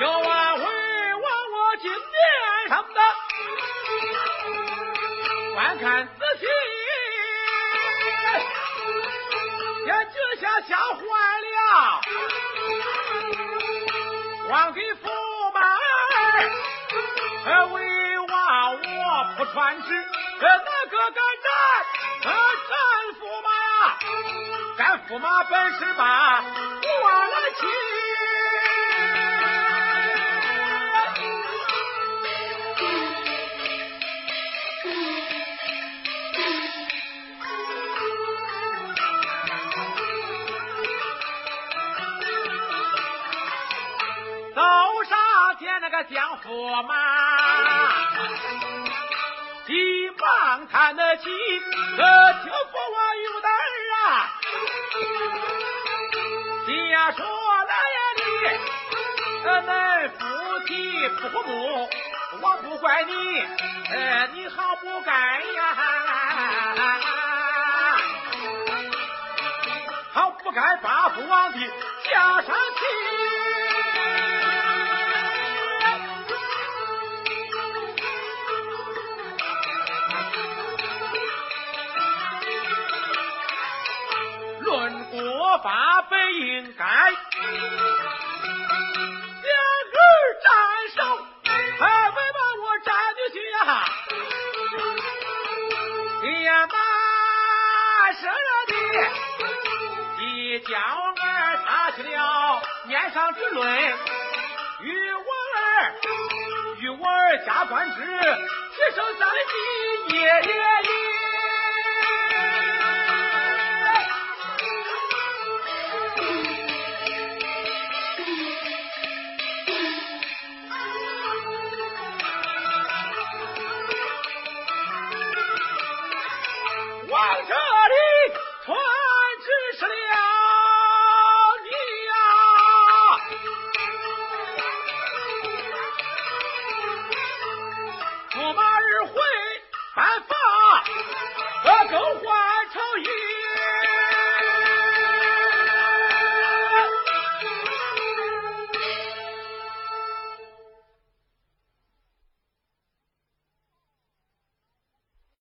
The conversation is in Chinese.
要挽回我我金面上的，观看仔细，也就像吓坏了，光给驸马为娃我不铺船只，那个敢战？战驸马呀，战驸马本是把我来擒。那个。江驸马急忙叹得起，呃，听父我有胆啊！既然说来呀，你呃，恁夫妻父母，我不怪你，呃，你好不该呀，好不该把父王的加上应该两儿斩首，还为把我斩进去呀！哎呀，妈生的，你叫儿擦去了面上之泪，与我儿与我儿加官职，提升在这里传知识了你呀马日办法更换